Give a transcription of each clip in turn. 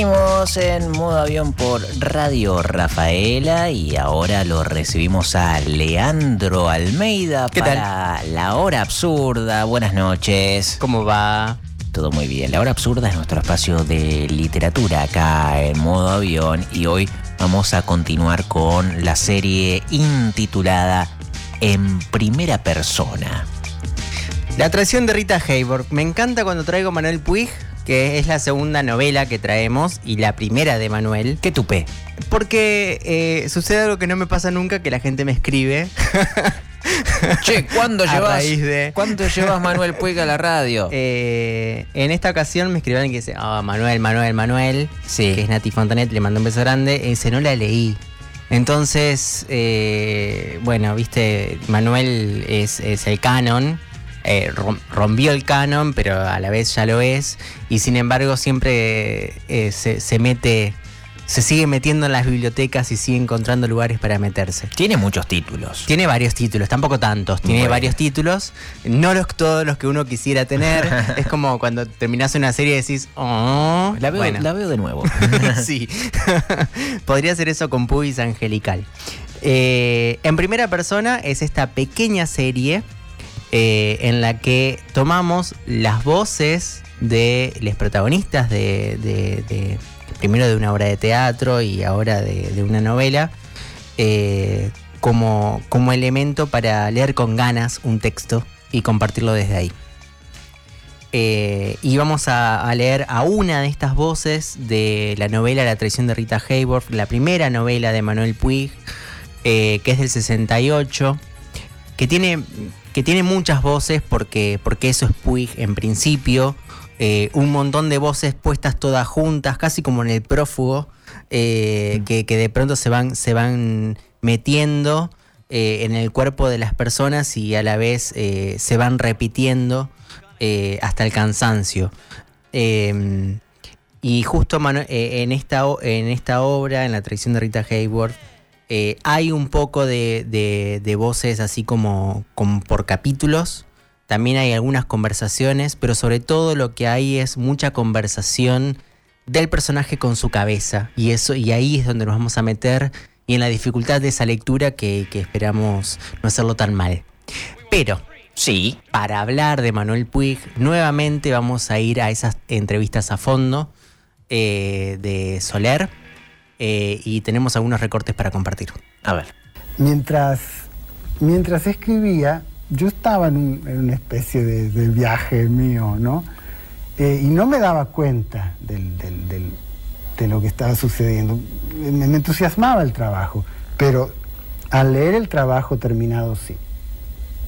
Seguimos en modo avión por Radio Rafaela y ahora lo recibimos a Leandro Almeida ¿Qué para La Hora Absurda. Buenas noches. ¿Cómo va? Todo muy bien. La Hora Absurda es nuestro espacio de literatura acá en modo avión y hoy vamos a continuar con la serie intitulada En Primera Persona. La traición de Rita Hayworth. Me encanta cuando traigo Manuel Puig, que es la segunda novela que traemos y la primera de Manuel. ¿Qué tupé? Porque eh, sucede algo que no me pasa nunca, que la gente me escribe. Che, ¿cuándo A llevas, raíz de- ¿cuándo llevas Manuel Puig a la radio? Eh, en esta ocasión me escribieron que dice, ah, Manuel, Manuel, Manuel, Sí. que es Nati Fontanet, le mando un beso grande, y dice, no la leí. Entonces, eh, bueno, viste, Manuel es, es el canon, eh, rom- rompió el canon, pero a la vez ya lo es, y sin embargo siempre eh, se, se mete, se sigue metiendo en las bibliotecas y sigue encontrando lugares para meterse. Tiene muchos títulos. Tiene varios títulos, tampoco tantos, tiene Bueno. varios títulos, no los, todos los que uno quisiera tener. es como cuando terminás una serie y decís, oh, La veo, bueno, la veo de nuevo. sí. Podría ser eso con Pubis Angelical. Eh, en primera persona es esta pequeña serie eh, en la que tomamos las voces de los protagonistas de, primero de una obra de teatro y ahora de, una novela eh, como, como elemento para leer con ganas un texto y compartirlo desde ahí. Eh, y vamos a, leer a una de estas voces de la novela La traición de Rita Hayworth, la primera novela de Manuel Puig, que es del 68, que tiene, que tiene muchas voces porque, porque eso es Puig en principio, eh, un montón de voces puestas todas juntas, casi como en el prófugo, eh, que, que de pronto se van, se van metiendo eh, en el cuerpo de las personas y a la vez se van repitiendo hasta el cansancio. Eh, y justo en, esta, en esta obra, en la traición de Rita Hayworth, eh, hay un poco de, voces así como, por capítulos. También hay algunas conversaciones, pero sobre todo lo que hay es mucha conversación del personaje con su cabeza. Y, eso, y ahí es donde nos vamos a meter y en la dificultad de esa lectura que, que esperamos no hacerlo tan mal. Pero Sí. para hablar de Manuel Puig, nuevamente vamos a ir a esas entrevistas a fondo eh, de Soler eh, y tenemos algunos recortes para compartir. A ver. Mientras, mientras escribía, yo estaba en, un- en una especie de, de viaje mío, ¿no? Eh, y no me daba cuenta del- del- del- de lo que estaba sucediendo. Me, me entusiasmaba el trabajo, pero al leer el trabajo terminado, sí.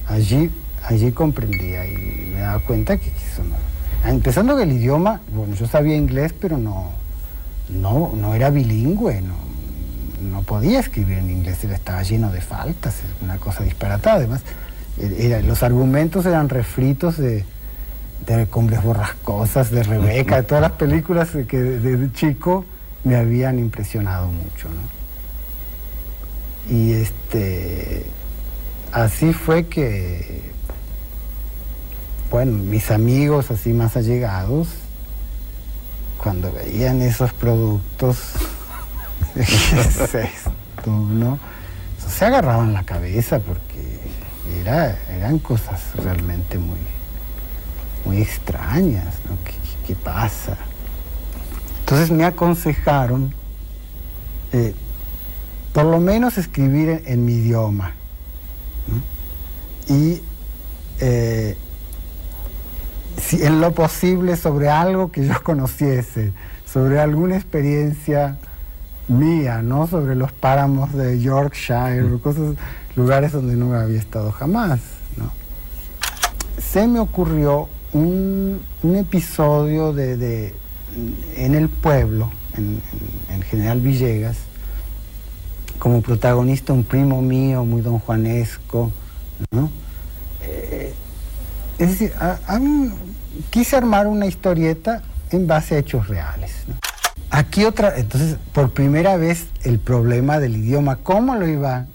Allí, allí comprendía y me daba cuenta que, eso no... Empezando que el idioma, bueno, yo sabía inglés, pero no, no, no era bilingüe, no, no podía escribir en inglés, estaba lleno de faltas, una cosa disparatada. Además, e- los argumentos eran refritos de, de Cumbres Borrascosas, de Rebeca, de todas las películas que de, chico me habían impresionado mucho. Y este, así fue que, bueno, mis amigos así más allegados, cuando veían esos productos, ¿qué es esto, no? Se agarraban la cabeza porque era, eran cosas realmente muy, muy extrañas, ¿no? ¿Qué, pasa? Entonces me aconsejaron eh, por lo menos escribir en, mi idioma. Y eh, en lo posible sobre algo que yo conociese, sobre alguna experiencia mía, ¿no? Sobre los páramos de Yorkshire, cosas, lugares donde no había estado jamás, ¿no? Se me ocurrió un, un episodio de, de- en el pueblo, en, en- en General Villegas, como protagonista un primo mío, muy don Juanesco, ¿no? Eh, es decir, a mí quise armar una historieta en base a hechos reales. Aquí otra, entonces, por primera vez el problema del idioma, ¿cómo lo iba,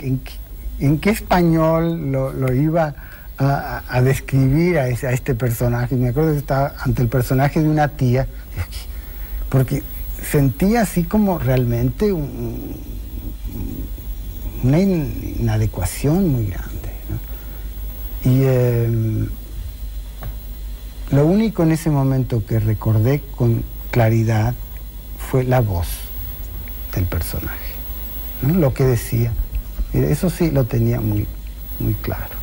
en, qué- español lo, iba a, describir a, este personaje? Me acuerdo que estaba ante el personaje de una tía, porque sentía así como realmente un, una inadecuación muy grande. Y em, lo único en ese momento que recordé con claridad fue la voz del personaje, lo que decía. Eso sí lo tenía muy, muy claro.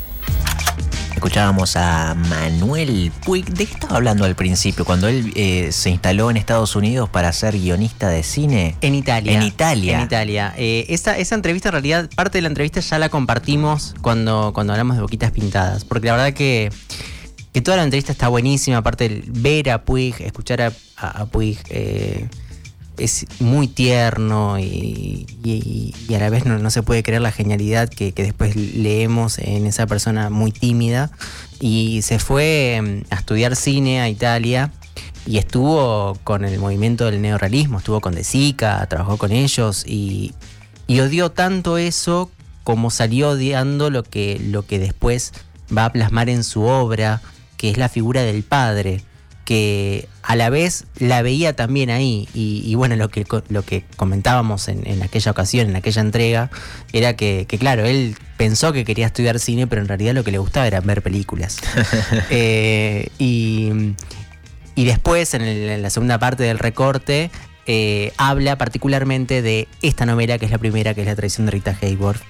Escuchábamos a Manuel Puig. ¿De qué estaba hablando al principio? Cuando él eh, se instaló en Estados Unidos para ser guionista de cine. En Italia. En Italia. En Italia. Eh, esa, esa, entrevista, en realidad, parte de la entrevista ya la compartimos cuando, cuando hablamos de Boquitas Pintadas. Porque la verdad que, que toda la entrevista está buenísima. Aparte, ver a Puig, escuchar a, a, Puig. Eh, es muy tierno y, a la vez no, se puede creer la genialidad que, después leemos en esa persona muy tímida. Y se fue em, a estudiar cine a Italia y estuvo con el movimiento del neorrealismo, estuvo con De Sica, trabajó con ellos y, odió tanto eso como salió odiando lo que, lo que después va a plasmar en su obra, que es la figura del padre que a la vez la veía también ahí. Y, bueno, lo que, lo que comentábamos en, aquella ocasión, en aquella entrega, era que, claro, él pensó que quería estudiar cine, pero en realidad lo que le gustaba era ver películas. Eh, y, después, en, la segunda parte del recorte, eh, habla particularmente de esta novela, que es la primera, que es La traición de Rita Hayworth.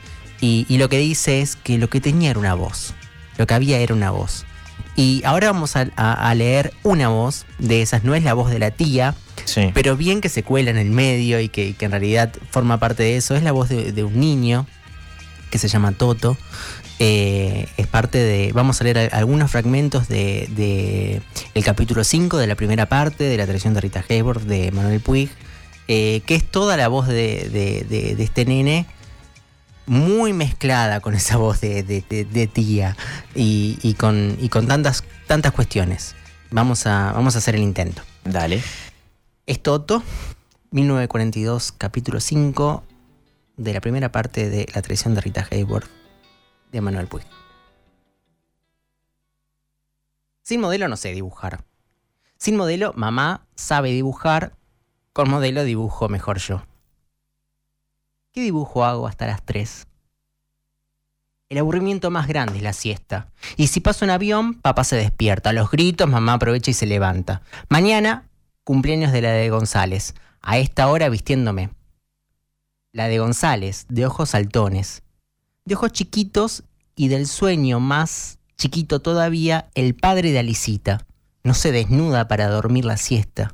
Y, y lo que dice es que lo que tenía era una voz. Lo que había era una voz. Y ahora vamos a, leer una voz de esas, no es la voz de la tía, pero bien que se cuela en el medio y que, en realidad forma parte de eso, es la voz de, un niño que se llama Toto. Eh, es parte de. Vamos a leer algunos fragmentos de, el capítulo 5 de la primera parte de la tradición de Rita Hayworth de Manuel Puig, eh, que es toda la voz de, de este nene muy mezclada con esa voz de, tía y, con, con tantas, tantas cuestiones. Vamos a, vamos a hacer el intento. Dale. Es Toto, 1942, capítulo 5 de la primera parte de La traición de Rita Hayworth de Manuel Puig. Sin modelo no sé dibujar. Sin modelo, mamá sabe dibujar. Con modelo dibujo mejor yo. ¿Qué dibujo hago hasta las 3? El aburrimiento más grande es la siesta. Y si pasa un avión, papá se despierta. los gritos, mamá aprovecha y se levanta. Mañana, cumpleaños de la de González. A esta hora vistiéndome. La de González, de ojos saltones. De ojos chiquitos y del sueño más chiquito todavía, el padre de Alicita. No se desnuda para dormir la siesta.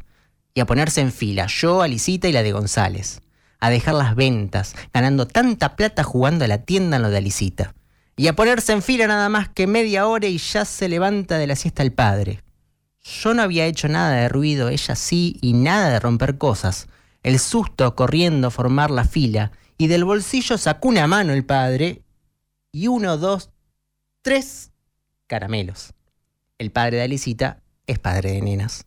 Y a ponerse en fila, yo, Alicita y la de González a dejar las ventas, ganando tanta plata jugando a la tienda en lo de Alicita. Y a ponerse en fila nada más que media hora y ya se levanta de la siesta el padre. Yo no había hecho nada de ruido, ella sí, y nada de romper cosas. El susto corriendo a formar la fila, y del bolsillo sacó una mano el padre, y uno, dos, tres caramelos. El padre de Alicita es padre de nenas.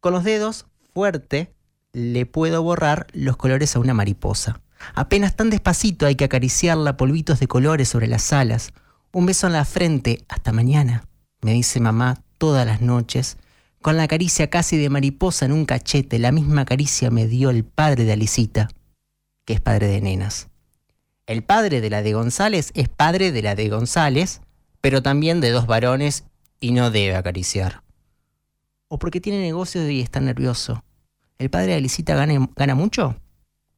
Con los dedos, fuerte, le puedo borrar los colores a una mariposa. Apenas tan despacito hay que acariciarla, polvitos de colores sobre las alas. Un beso en la frente, hasta mañana, me dice mamá todas las noches, con la caricia casi de mariposa en un cachete, la misma caricia me dio el padre de Alicita, que es padre de nenas. El padre de la de González es padre de la de González, pero también de dos varones y no debe acariciar. O porque tiene negocio y está nervioso. ¿El padre de Alicita gana, mucho?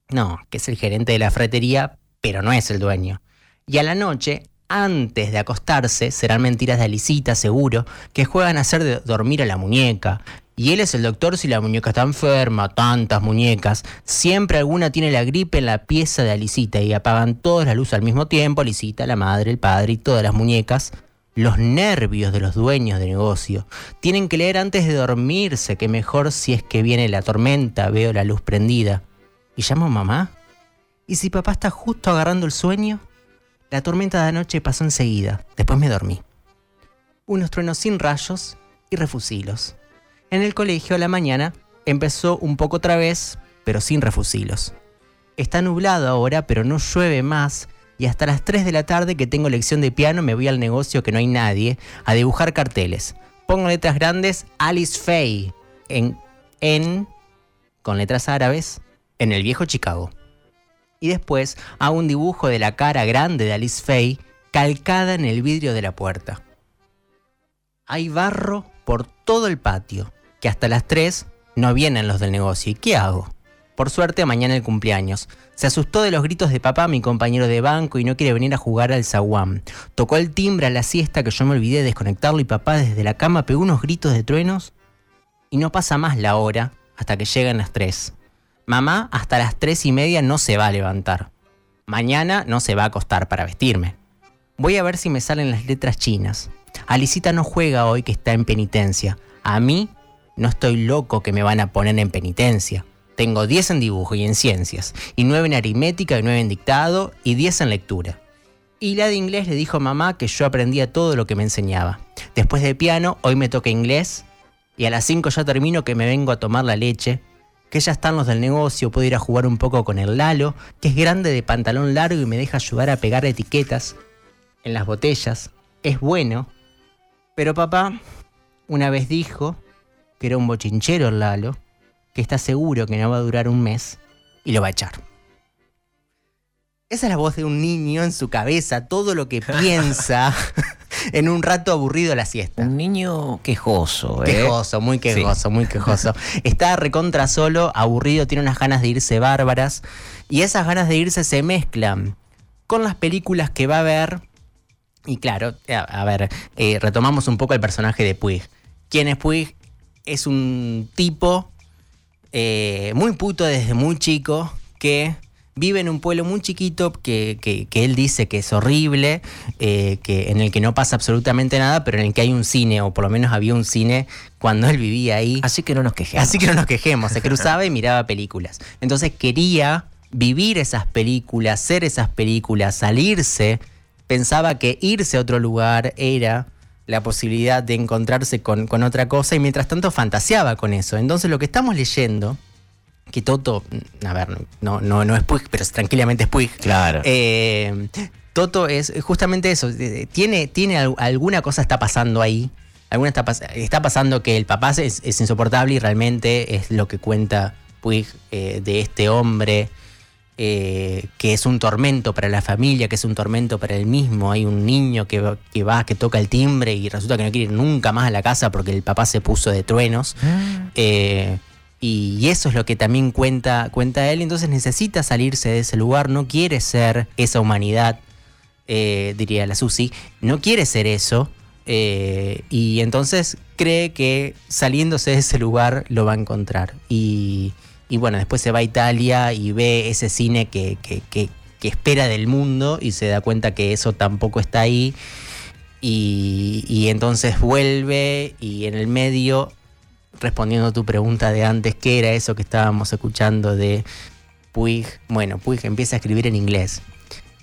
No, que es el gerente de la fretería, pero no es el dueño. Y a la noche, antes de acostarse, serán mentiras de Alicita, seguro, que juegan a hacer de dormir a la muñeca. Y él es el doctor si la muñeca está enferma, tantas muñecas. Siempre alguna tiene la gripe en la pieza de Alicita y apagan todas la luz al mismo tiempo, Alicita, la madre, el padre y todas las muñecas los nervios de los dueños de negocio. Tienen que leer antes de dormirse, que mejor si es que viene la tormenta, veo la luz prendida. ¿Y llamo a mamá? ¿Y si papá está justo agarrando el sueño? La tormenta de anoche pasó enseguida, después me dormí. Unos truenos sin rayos y refusilos. En el colegio a la mañana empezó un poco otra vez, pero sin refusilos. Está nublado ahora, pero no llueve más y hasta las 3 de la tarde que tengo lección de piano me voy al negocio que no hay nadie a dibujar carteles. Pongo letras grandes Alice Faye en, en con letras árabes, en el viejo Chicago. Y después hago un dibujo de la cara grande de Alice Faye calcada en el vidrio de la puerta. Hay barro por todo el patio, que hasta las 3 no vienen los del negocio. ¿Y qué hago? Por suerte, mañana el cumpleaños. Se asustó de los gritos de papá, mi compañero de banco, y no quiere venir a jugar al zaguán. Tocó el timbre a la siesta que yo me olvidé de desconectarlo y papá desde la cama pegó unos gritos de truenos. Y no pasa más la hora hasta que llegan las 3. Mamá hasta las tres y media no se va a levantar. Mañana no se va a acostar para vestirme. Voy a ver si me salen las letras chinas. Alicita no juega hoy que está en penitencia. A mí no estoy loco que me van a poner en penitencia. Tengo 10 en dibujo y en ciencias, y 9 en aritmética y 9 en dictado, y 10 en lectura. Y la de inglés le dijo a mamá que yo aprendía todo lo que me enseñaba. Después de piano, hoy me toca inglés, y a las 5 ya termino que me vengo a tomar la leche, que ya están los del negocio, puedo ir a jugar un poco con el Lalo, que es grande de pantalón largo y me deja ayudar a pegar etiquetas en las botellas. Es bueno. Pero papá una vez dijo que era un bochinchero el Lalo, que está seguro que no va a durar un mes y lo va a echar. Esa es la voz de un niño en su cabeza, todo lo que piensa en un rato aburrido a la siesta. Un niño quejoso, ¿eh? Quejoso, muy quejoso, muy quejoso. Está recontra solo, aburrido, tiene unas ganas de irse bárbaras. Y esas ganas de irse se mezclan con las películas que va a ver. Y claro, a, ver, eh, retomamos un poco el personaje de Puig. ¿Quién es Puig? Es un tipo eh, muy puto desde muy chico que vive en un pueblo muy chiquito que, él dice que es horrible, eh, que, en el que no pasa absolutamente nada, pero en el que hay un cine, o por lo menos había un cine cuando él vivía ahí. Así que no nos quejemos. Así que no nos quejemos, se cruzaba y miraba películas. Entonces quería vivir esas películas, ser esas películas, salirse, pensaba que irse a otro lugar era la posibilidad de encontrarse con, con otra cosa y mientras tanto fantaseaba con eso. Entonces lo que estamos leyendo que Toto, mm, a ver, no, no, no es Puig, pero tranquilamente es Puig. Claro. Eh, Toto es justamente eso, tiene, tiene alguna cosa está pasando ahí. Alguna está, está pasando que el papá es, insoportable y realmente es lo que cuenta Puig eh, de este hombre eh, que es un tormento para la familia, que es un tormento para él mismo. Hay un niño que, que, va, que toca el timbre y resulta que no quiere ir nunca más a la casa porque el papá se puso de truenos. Ah. Y, eso es lo que también cuenta, cuenta él. Entonces necesita salirse de ese lugar, no quiere ser esa humanidad, eh, diría la Susi, no quiere ser eso. Eh, y entonces cree que saliéndose de ese lugar lo va a encontrar. Y, bueno, después se va a Italia y ve ese cine que, que, espera del mundo y se da cuenta que eso tampoco está ahí. Y, y entonces vuelve y en el medio respondiendo a tu pregunta de antes, ¿qué era eso que estábamos escuchando de Puig? Bueno, Puig empieza a escribir en inglés.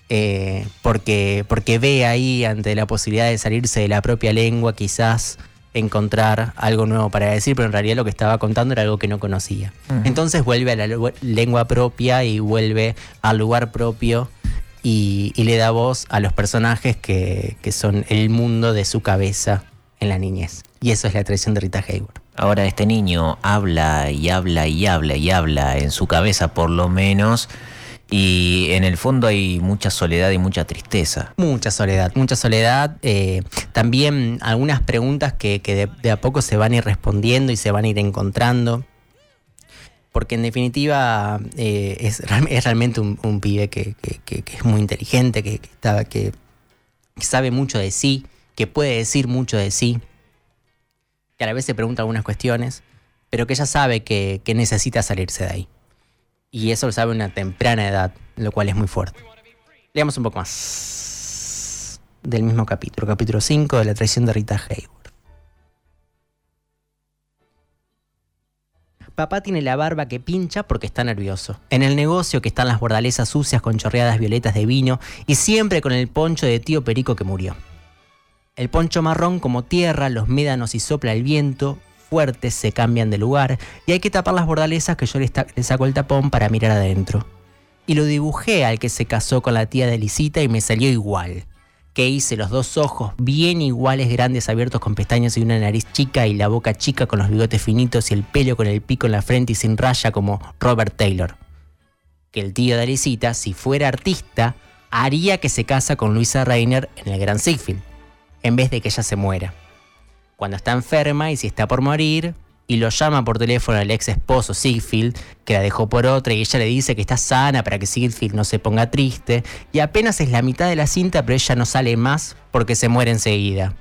Eh, porque, porque ve ahí, ante la posibilidad de salirse de la propia lengua, quizás encontrar algo nuevo para decir, pero en realidad lo que estaba contando era algo que no conocía. Entonces vuelve a la lengua propia y vuelve al lugar propio y, le da voz a los personajes que, que, son el mundo de su cabeza en la niñez. Y eso es la tradición de Rita Hayworth. Ahora este niño habla y habla y habla y habla en su cabeza por lo menos. Y en el fondo hay mucha soledad y mucha tristeza. Mucha soledad, mucha soledad. Eh, también algunas preguntas que, de, a poco se van a ir respondiendo y se van a ir encontrando. Porque en definitiva eh, es, realmente un, pibe que, es muy inteligente, que, que sabe mucho de sí, que puede decir mucho de sí que a la vez se pregunta algunas cuestiones, pero que ella sabe que, necesita salirse de ahí. Y eso lo sabe una temprana edad, lo cual es muy fuerte. Leamos un poco más del mismo capítulo, capítulo 5 de la traición de Rita Hayworth. Papá tiene la barba que pincha porque está nervioso. En el negocio que están las bordalesas sucias con chorreadas violetas de vino y siempre con el poncho de tío Perico que murió. El poncho marrón como tierra, los médanos y sopla el viento, fuertes se cambian de lugar y hay que tapar las bordalesas que yo le, saco el tapón para mirar adentro. Y lo dibujé al que se casó con la tía de Lisita y me salió igual. que hice los dos ojos bien iguales, grandes, abiertos con pestañas y una nariz chica y la boca chica con los bigotes finitos y el pelo con el pico en la frente y sin raya como Robert Taylor. Que el tío de Alicita, si fuera artista, haría que se casa con Luisa Reiner en el Gran Siegfried, en vez de que ella se muera. Cuando está enferma y si está por morir, y lo llama por teléfono al ex esposo Siegfried, que la dejó por otra, y ella le dice que está sana para que Siegfried no se ponga triste, y apenas es la mitad de la cinta, pero ella no sale más porque se muere enseguida.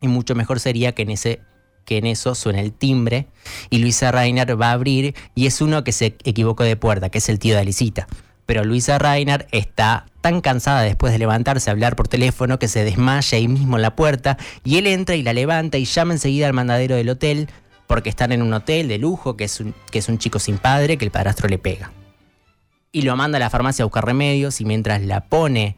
Y mucho mejor sería que en ese que en eso suena el timbre y Luisa Reiner va a abrir y es uno que se equivocó de puerta, que es el tío de Alicita. Pero Luisa Reiner está tan cansada después de levantarse a hablar por teléfono que se desmaya ahí mismo en la puerta y él entra y la levanta y llama enseguida al mandadero del hotel porque están en un hotel de lujo, que es un, que es un chico sin padre, que el padrastro le pega. Y lo manda a la farmacia a buscar remedios y mientras la pone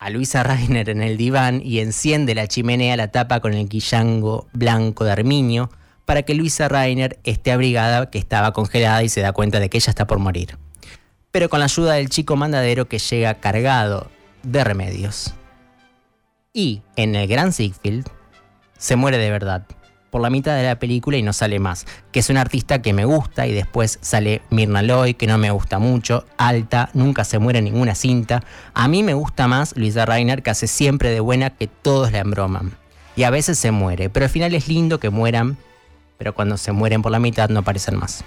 a Luisa Reiner en el diván y enciende la chimenea, la tapa con el quillango blanco de Arminio para que Luisa Reiner esté abrigada, que estaba congelada y se da cuenta de que ella está por morir. Pero con la ayuda del chico mandadero que llega cargado de remedios. Y en el Gran Siegfried se muere de verdad por la mitad de la película y no sale más. Que es un artista que me gusta y después sale Mirna Loy, que no me gusta mucho, alta, nunca se muere en ninguna cinta. A mí me gusta más Luisa Reiner, que hace siempre de buena que todos la embroman. Y a veces se muere, pero al final es lindo que mueran, pero cuando se mueren por la mitad no aparecen más.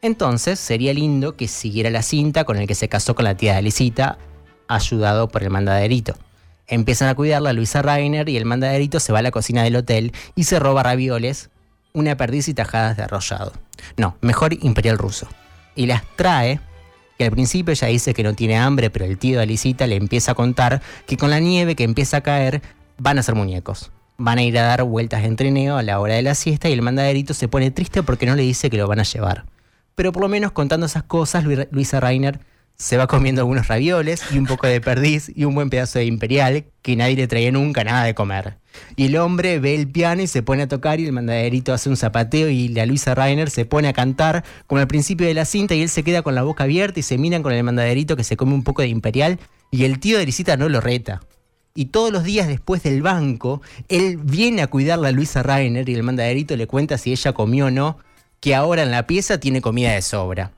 Entonces sería lindo que siguiera la cinta con el que se casó con la tía de Licita, ayudado por el mandaderito. Empiezan a cuidarla Luisa Rainer y el mandaderito se va a la cocina del hotel y se roba ravioles, una perdiz y tajadas de arrollado. No, mejor imperial ruso. Y las trae, que al principio ella dice que no tiene hambre, pero el tío de Alicita le empieza a contar que con la nieve que empieza a caer van a ser muñecos. Van a ir a dar vueltas de trineo a la hora de la siesta y el mandaderito se pone triste porque no le dice que lo van a llevar. Pero por lo menos contando esas cosas, Luisa Rainer se va comiendo algunos ravioles y un poco de perdiz y un buen pedazo de imperial que nadie le traía nunca nada de comer. Y el hombre ve el piano y se pone a tocar y el mandaderito hace un zapateo y la Luisa Rainer se pone a cantar como al principio de la cinta y él se queda con la boca abierta y se miran con el mandaderito que se come un poco de imperial y el tío de Lisita no lo reta. Y todos los días después del banco, él viene a cuidar a Luisa Rainer y el mandaderito le cuenta si ella comió o no, que ahora en la pieza tiene comida de sobra.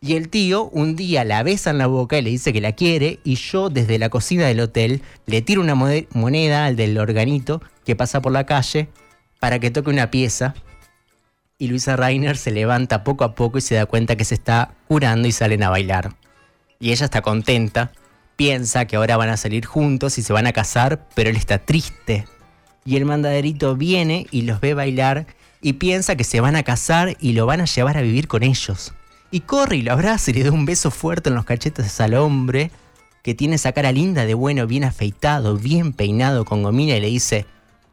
Y el tío un día la besa en la boca y le dice que la quiere y yo desde la cocina del hotel le tiro una moneda al del organito que pasa por la calle para que toque una pieza y Luisa Reiner se levanta poco a poco y se da cuenta que se está curando y salen a bailar. Y ella está contenta, piensa que ahora van a salir juntos y se van a casar, pero él está triste. Y el mandaderito viene y los ve bailar y piensa que se van a casar y lo van a llevar a vivir con ellos y corre y lo abraza y le da un beso fuerte en los cachetes al hombre que tiene esa cara linda de bueno, bien afeitado, bien peinado con gomina y le dice,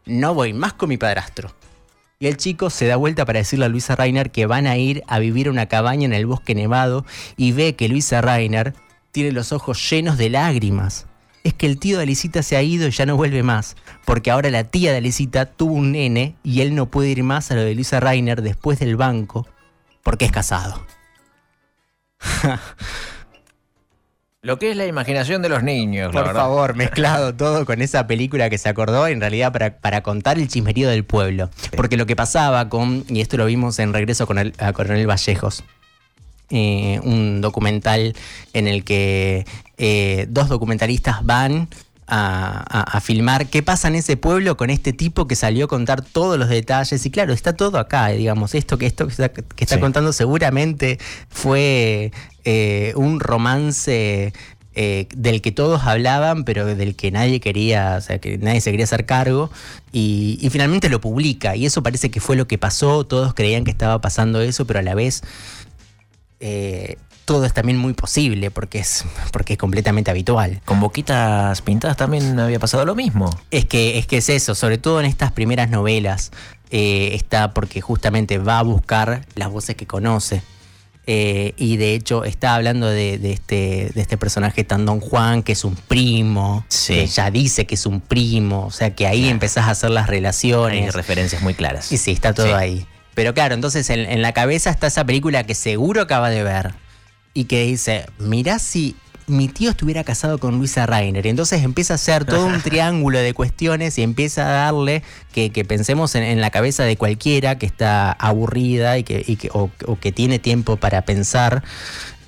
no voy más con mi padrastro. Y el chico se da vuelta para decirle a Luisa Reiner que van a ir a vivir a una cabaña en el bosque nevado y ve que Luisa Reiner tiene los ojos llenos de lágrimas. Es que el tío de Alicita se ha ido y ya no vuelve más, porque ahora la tía de Alicita tuvo un nene y él no puede ir más a lo de Luisa Reiner después del banco, porque es casado. Lo que es la imaginación de los niños, Por favor, mezclado todo con esa película que se acordó, en realidad para, contar el chismerío del pueblo. Porque lo que pasaba con, y esto lo vimos en Regreso con el, a Coronel Vallejos, eh, un documental en el que eh, dos documentalistas van a, filmar qué pasa en ese pueblo con este tipo que salió a contar todos los detalles. Y claro, está todo acá, digamos. Esto que, esto que está, contando seguramente fue eh, un romance eh, del que todos hablaban, pero del que nadie quería, o sea, que nadie se quería hacer cargo, y, finalmente lo publica, y eso parece que fue lo que pasó, todos creían que estaba pasando eso, pero a la vez eh, todo es también muy posible porque es, porque es completamente habitual. Con Boquitas Pintadas también había pasado lo mismo. Es que es, que es eso, sobre todo en estas primeras novelas, eh, está porque justamente va a buscar las voces que conoce. Eh, y de hecho está hablando de, este, de este personaje tan Don Juan, que es un primo, que ya dice que es un primo, o sea que ahí empezás a hacer las relaciones. Hay referencias muy claras. Y sí, está todo ahí. Pero claro, entonces en, en, la cabeza está esa película que seguro acaba de ver y que dice, mirá si mi tío estuviera casado con Luisa Rainer. Y entonces empieza a hacer todo un triángulo de cuestiones y empieza a darle que, pensemos en, la cabeza de cualquiera que está aburrida y que, o, que tiene tiempo para pensar.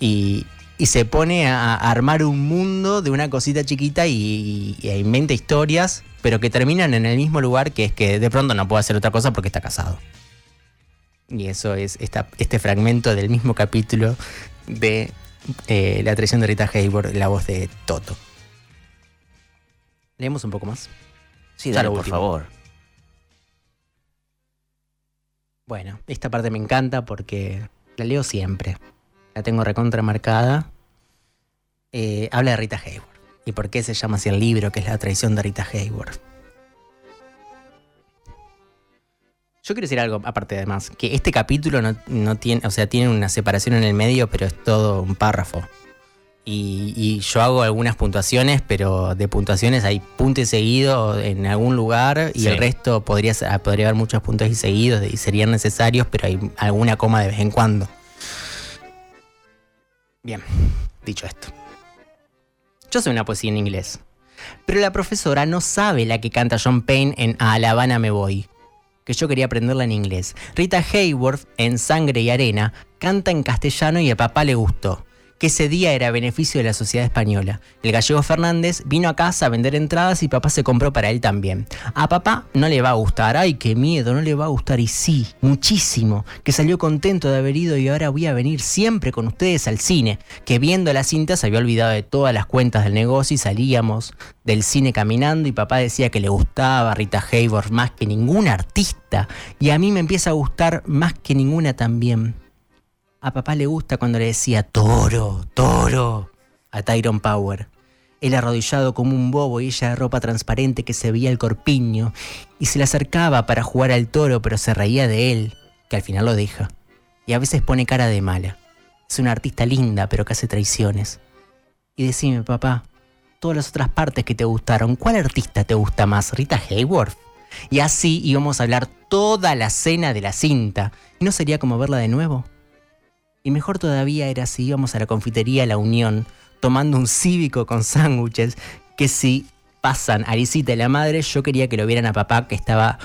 Y, se pone a, armar un mundo de una cosita chiquita y, y, inventa historias, pero que terminan en el mismo lugar, que es que de pronto no puede hacer otra cosa porque está casado. Y eso es este fragmento del mismo capítulo de eh, La traición de Rita Hayworth, la voz de Toto. ¿Leemos un poco más? Sí, dale, por favor. Bueno, esta parte me encanta porque la leo siempre. La tengo recontra marcada. Eh, habla de Rita Hayworth. ¿Y por qué se llama así el libro, que es La traición de Rita Hayworth? Yo quiero decir algo aparte además, que este capítulo no, tiene, o sea, tiene una separación en el medio, pero es todo un párrafo. Y, yo hago algunas puntuaciones, pero de puntuaciones hay puntos seguidos en algún lugar y el resto podría, podría haber muchos puntos y seguidos y serían necesarios, pero hay alguna coma de vez en cuando. Bien, dicho esto. Yo soy una poesía en inglés, pero la profesora no sabe la que canta John Payne en A La Habana me voy que yo quería aprenderla en inglés. Rita Hayworth, en Sangre y Arena, canta en castellano y a papá le gustó que ese día era beneficio de la sociedad española. El gallego Fernández vino a casa a vender entradas y papá se compró para él también. A papá no le va a gustar, ay, qué miedo, no le va a gustar. Y sí, muchísimo, que salió contento de haber ido y ahora voy a venir siempre con ustedes al cine, que viendo la cinta se había olvidado de todas las cuentas del negocio y salíamos del cine caminando y papá decía que le gustaba Rita Hayworth más que ninguna artista y a mí me empieza a gustar más que ninguna también. A papá le gusta cuando le decía toro, toro a Tyron Power. Él arrodillado como un bobo y ella de ropa transparente que se veía el corpiño y se le acercaba para jugar al toro pero se reía de él, que al final lo deja. Y a veces pone cara de mala. Es una artista linda pero que hace traiciones. Y decime, papá, todas las otras partes que te gustaron, ¿cuál artista te gusta más? ¿Rita Hayworth? Y así íbamos a hablar toda la cena de la cinta. ¿Y no sería como verla de nuevo? Y mejor todavía era si íbamos a la confitería La Unión, tomando un cívico con sándwiches, que si pasan Arisita y la madre, yo quería que lo vieran a papá, que estaba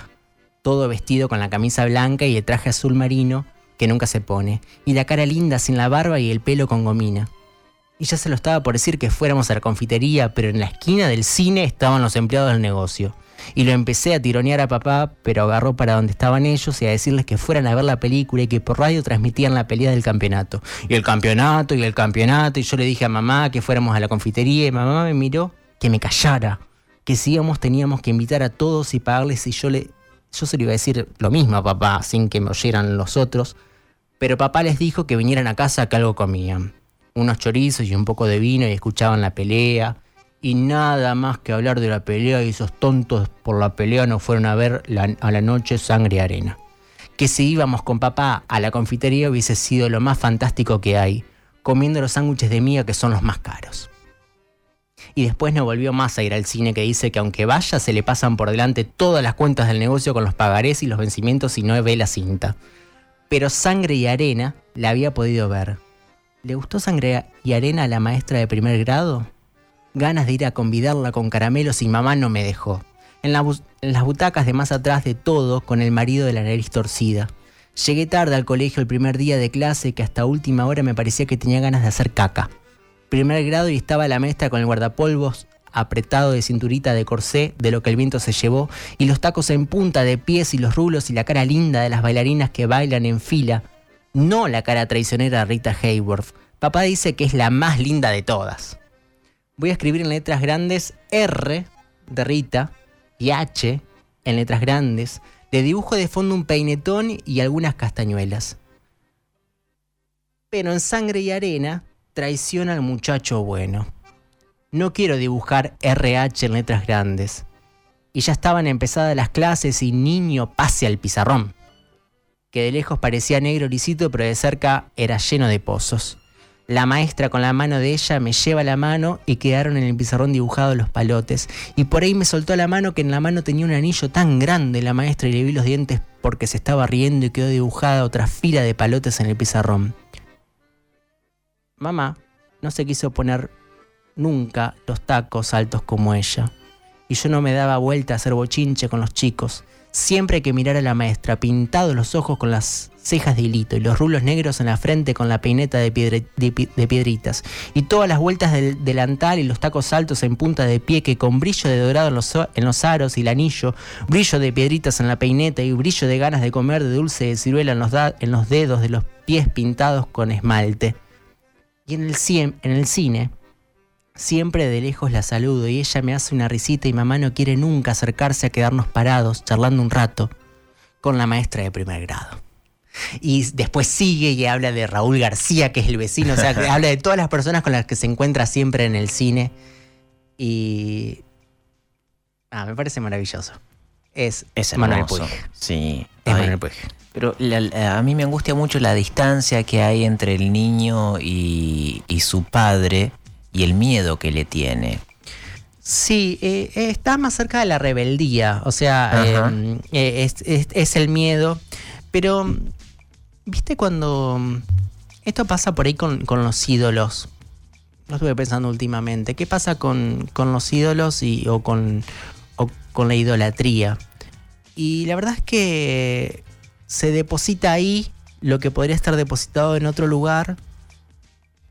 todo vestido con la camisa blanca y el traje azul marino, que nunca se pone, y la cara linda sin la barba y el pelo con gomina. Y ya se lo estaba por decir que fuéramos a la confitería, pero en la esquina del cine estaban los empleados del negocio y lo empecé a tironear a papá, pero agarró para donde estaban ellos y a decirles que fueran a ver la película y que por radio transmitían la pelea del campeonato. Y el campeonato, y el campeonato, y yo le dije a mamá que fuéramos a la confitería y mamá me miró que me callara, que si íbamos teníamos que invitar a todos y pagarles y yo le... Yo se le iba a decir lo mismo a papá, sin que me oyeran los otros, pero papá les dijo que vinieran a casa que algo comían. Unos chorizos y un poco de vino y escuchaban la pelea y nada más que hablar de la pelea y esos tontos por la pelea nos fueron a ver a la noche sangre y arena. Que si íbamos con papá a la confitería hubiese sido lo más fantástico que hay, comiendo los sándwiches de mía que son los más caros. Y después no volvió más a ir al cine que dice que aunque vaya se le pasan por delante todas las cuentas del negocio con los pagarés y los vencimientos y no ve la cinta. Pero Sangre y Arena la había podido ver. ¿Le gustó Sangre y Arena a la maestra de primer grado? Ganas de ir a convidarla con caramelos y mamá no me dejó. En, las butacas de más atrás de todo, con el marido de la nariz torcida. Llegué tarde al colegio el primer día de clase que hasta última hora me parecía que tenía ganas de hacer caca. Primer grado y estaba la maestra con el guardapolvos apretado de cinturita de corsé de lo que el viento se llevó y los tacos en punta de pies y los rulos y la cara linda de las bailarinas que bailan en fila. No la cara traicionera de Rita Hayworth. Papá dice que es la más linda de todas voy a escribir en letras grandes R de Rita y H en letras grandes. Le dibujo de fondo un peinetón y algunas castañuelas. Pero en sangre y arena traiciona al muchacho bueno. No quiero dibujar RH en letras grandes. Y ya estaban empezadas las clases y niño pase al pizarrón. Que de lejos parecía negro lisito, pero de cerca era lleno de pozos. La maestra con la mano de ella me lleva la mano y quedaron en el pizarrón dibujados los palotes. Y por ahí me soltó la mano que en la mano tenía un anillo tan grande la maestra y le vi los dientes porque se estaba riendo y quedó dibujada otra fila de palotes en el pizarrón. Mamá no se quiso poner nunca los tacos altos como ella. Y yo no me daba vuelta a hacer bochinche con los chicos. Siempre que mirara a la maestra, pintados los ojos con las cejas de hilito y los rulos negros en la frente con la peineta de, piedritas. Y todas las vueltas del delantal y los tacos altos en punta de pie que con brillo de dorado en los, en los aros y el anillo, brillo de piedritas en la peineta y brillo de ganas de comer de dulce de ciruela en los, en los dedos de los pies pintados con esmalte. Y en el, en el cine, Siempre de lejos la saludo y ella me hace una risita y mamá no quiere nunca acercarse a quedarnos parados charlando un rato con la maestra de primer grado. Y después sigue y habla de Raúl García, que es el vecino, o sea, habla de todas las personas con las que se encuentra siempre en el cine. Y. Ah, me parece maravilloso. Es, es Manuel Puig. Sí. Es Manuel Puig. Pero a mí me angustia mucho la distancia que hay entre el niño y, y su padre y el miedo que le tiene. Sí, eh, está más cerca de la rebeldía, o sea, eh, es, el miedo, pero, ¿viste cuando esto pasa por ahí con, los ídolos? Lo estuve pensando últimamente, ¿qué pasa con, los ídolos y, o, con, con la idolatría? Y la verdad es que se deposita ahí lo que podría estar depositado en otro lugar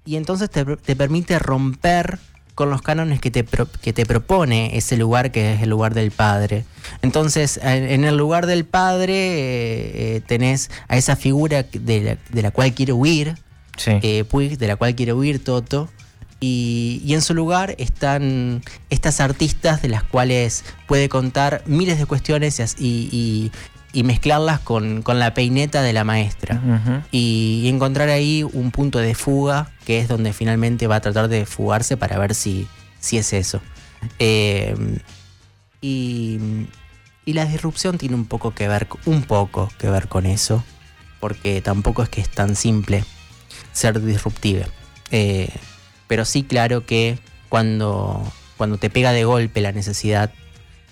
y entonces te, permite romper con los cánones que te, que te propone ese lugar que es el lugar del padre. Entonces, en el lugar del padre eh, eh, tenés a esa figura de la, cual quiere huir, eh, de la cual quiere huir Toto, y, en su lugar están estas artistas de las cuales puede contar miles de cuestiones y, y mezclarlas con, la peineta de la maestra. y, encontrar ahí un punto de fuga, que es donde finalmente va a tratar de fugarse para ver si, si es eso. Eh, y, la disrupción tiene un poco que ver, un poco que ver con eso, porque tampoco es que es tan simple ser disruptive. Eh, pero sí, claro que cuando, cuando te pega de golpe la necesidad,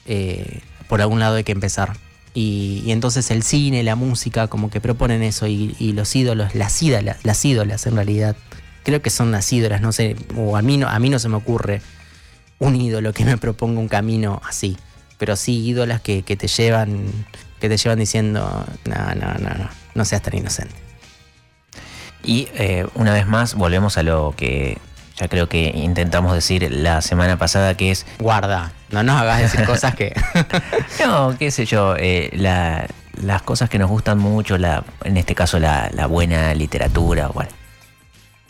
eh, por algún lado hay que empezar. Y, entonces el cine, la música, como que proponen eso. Y, los ídolos, las ídolas, las ídolas en realidad, creo que son las ídolas, no sé, o a mí no, a mí no se me ocurre un ídolo que me proponga un camino así. Pero sí ídolas que, te llevan, que te llevan diciendo, no, no, no, no, no seas tan inocente. Y eh, una vez más volvemos a lo que ya creo que intentamos decir la semana pasada, que es... Guarda, no nos hagas decir cosas que... no, qué sé yo, eh, las cosas que nos gustan mucho, la, en este caso la, buena literatura, bueno,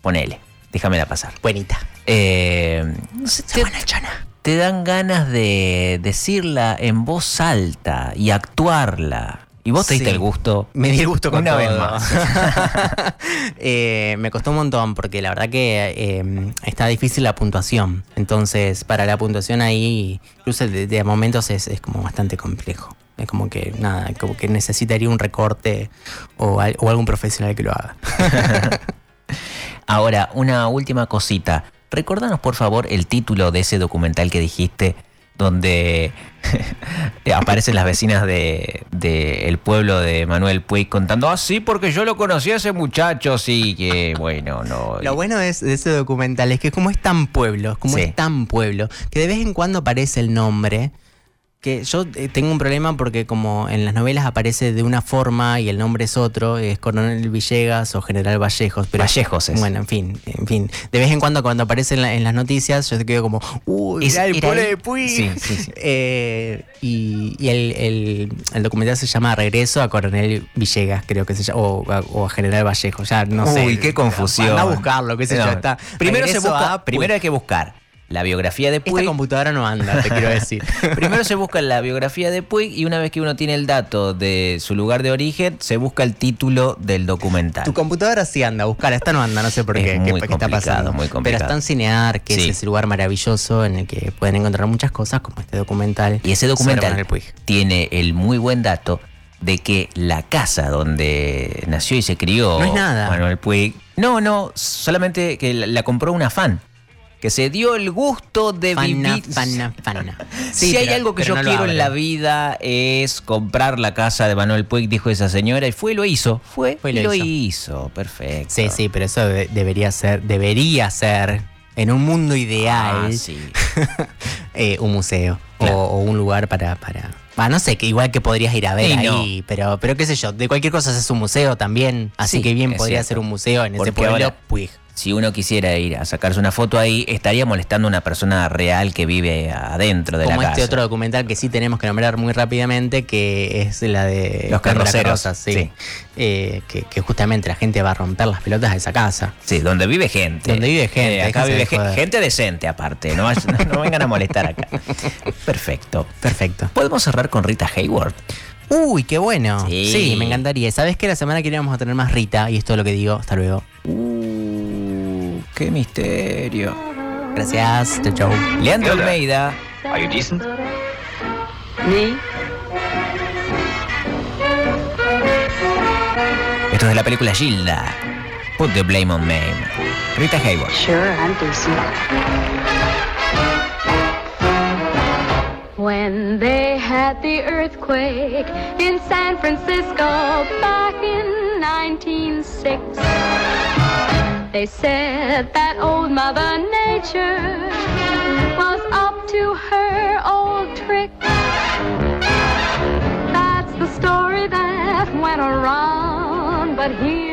ponele, déjamela pasar. Buenita. Eh, te, te dan ganas de decirla en voz alta y actuarla. Y vos te diste el gusto. Me di el gusto con una vez más. Eh, me costó un montón porque la verdad que eh, está difícil la puntuación. Entonces, para la puntuación ahí, incluso de, momentos es, como bastante complejo. Es como que nada, como que necesitaría un recorte o, o algún profesional que lo haga. Ahora, una última cosita. Recordanos por favor el título de ese documental que dijiste donde aparecen las vecinas de, el pueblo de Manuel Puig contando, ah, sí, porque yo lo conocí a ese muchacho, sí, que bueno, no. Lo bueno de, ese documental es que como es tan pueblo, como es tan pueblo, que de vez en cuando aparece el nombre que yo eh, tengo un problema porque como en las novelas aparece de una forma y el nombre es otro, es Coronel Villegas o General Vallejos. Pero, Vallejos es. Bueno, en fin, en fin. De vez en cuando cuando aparece en, las noticias yo te quedo como, uy, es, el pueblo de Puy. Sí, sí, sí. Eh, y, el, documental se llama Regreso a Coronel Villegas, creo que se llama, o, a General Vallejos, ya no sé. Uy, qué confusión. Anda a buscarlo, qué sé yo, está. Primero, se busca, primero hay que buscar la biografía de Puig. Esta computadora no anda, te quiero decir. Primero se busca la biografía de Puig y una vez que uno tiene el dato de su lugar de origen, se busca el título del documental. Tu computadora sí anda, buscar esta no anda, no sé por qué, muy qué, está pasando. Muy Pero está en Cinear, que es ese lugar maravilloso en el que pueden encontrar muchas cosas como este documental. Y ese documental tiene el muy buen dato de que la casa donde nació y se crió Manuel Puig, no, no, solamente que la compró una fan que se dio el gusto de vivir. si hay algo que yo quiero en la vida es comprar la casa de Manuel Puig, dijo esa señora, y fue y lo hizo. Fue, y lo, hizo. Perfecto. Sí, sí, pero eso debería ser, debería ser en un mundo ideal, Ah, sí. eh, un museo Claro. o, o un lugar para, para ah, no sé, que igual que podrías ir a ver ahí, pero, pero qué sé yo, de cualquier cosa es un museo también, así Sí, que bien podría ser un museo en ese pueblo. ahora- Puig. Si uno quisiera ir a sacarse una foto ahí, estaría molestando a una persona real que vive adentro de Como la este casa. otro documental que sí tenemos que nombrar muy rápidamente, que es la de Los carroceros, sí. sí. Eh, que, que justamente la gente va a romper las pelotas de esa casa. Sí, donde vive gente. Donde vive gente, Eh, acá déjense vive de ge- joder. gente decente aparte, no, vengan a molestar acá. Perfecto. Perfecto. ¿Podemos cerrar con Rita Hayward? Uy, qué bueno. Sí. Sí. me encantaría. ¿Sabes que La semana que viene vamos a tener más Rita, y esto es lo que digo. Hasta luego. Uh, qué misterio. Gracias. Chau, chau. Leandro Almeida. Are you decent? Me? Esto es de la película Gilda. Put the blame on me. Rita Hayward. Sure, I'm decent. When they had the earthquake in San Francisco back in 1906, they said that old Mother Nature was up to her old trick. That's the story that went around, but here